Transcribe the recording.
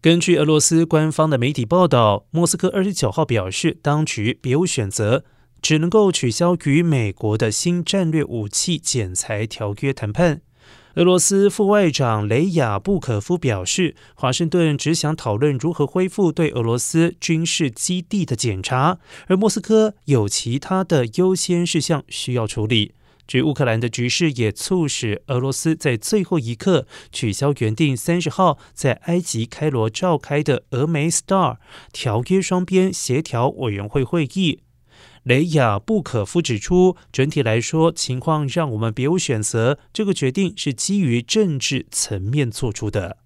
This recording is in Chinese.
根据俄罗斯官方的媒体报道，莫斯科二十九号表示，当局别无选择，只能够取消与美国的新战略武器减裁条约谈判。俄罗斯副外长雷亚布可夫表示，华盛顿只想讨论如何恢复对俄罗斯军事基地的检查，而莫斯科有其他的优先事项需要处理。至于乌克兰的局势，也促使俄罗斯在最后一刻取消原定三十号在埃及开罗召开的俄美 STAR 条约双边协调委员会会议。雷亚布可夫指出，整体来说，情况让我们别无选择。这个决定是基于政治层面做出的。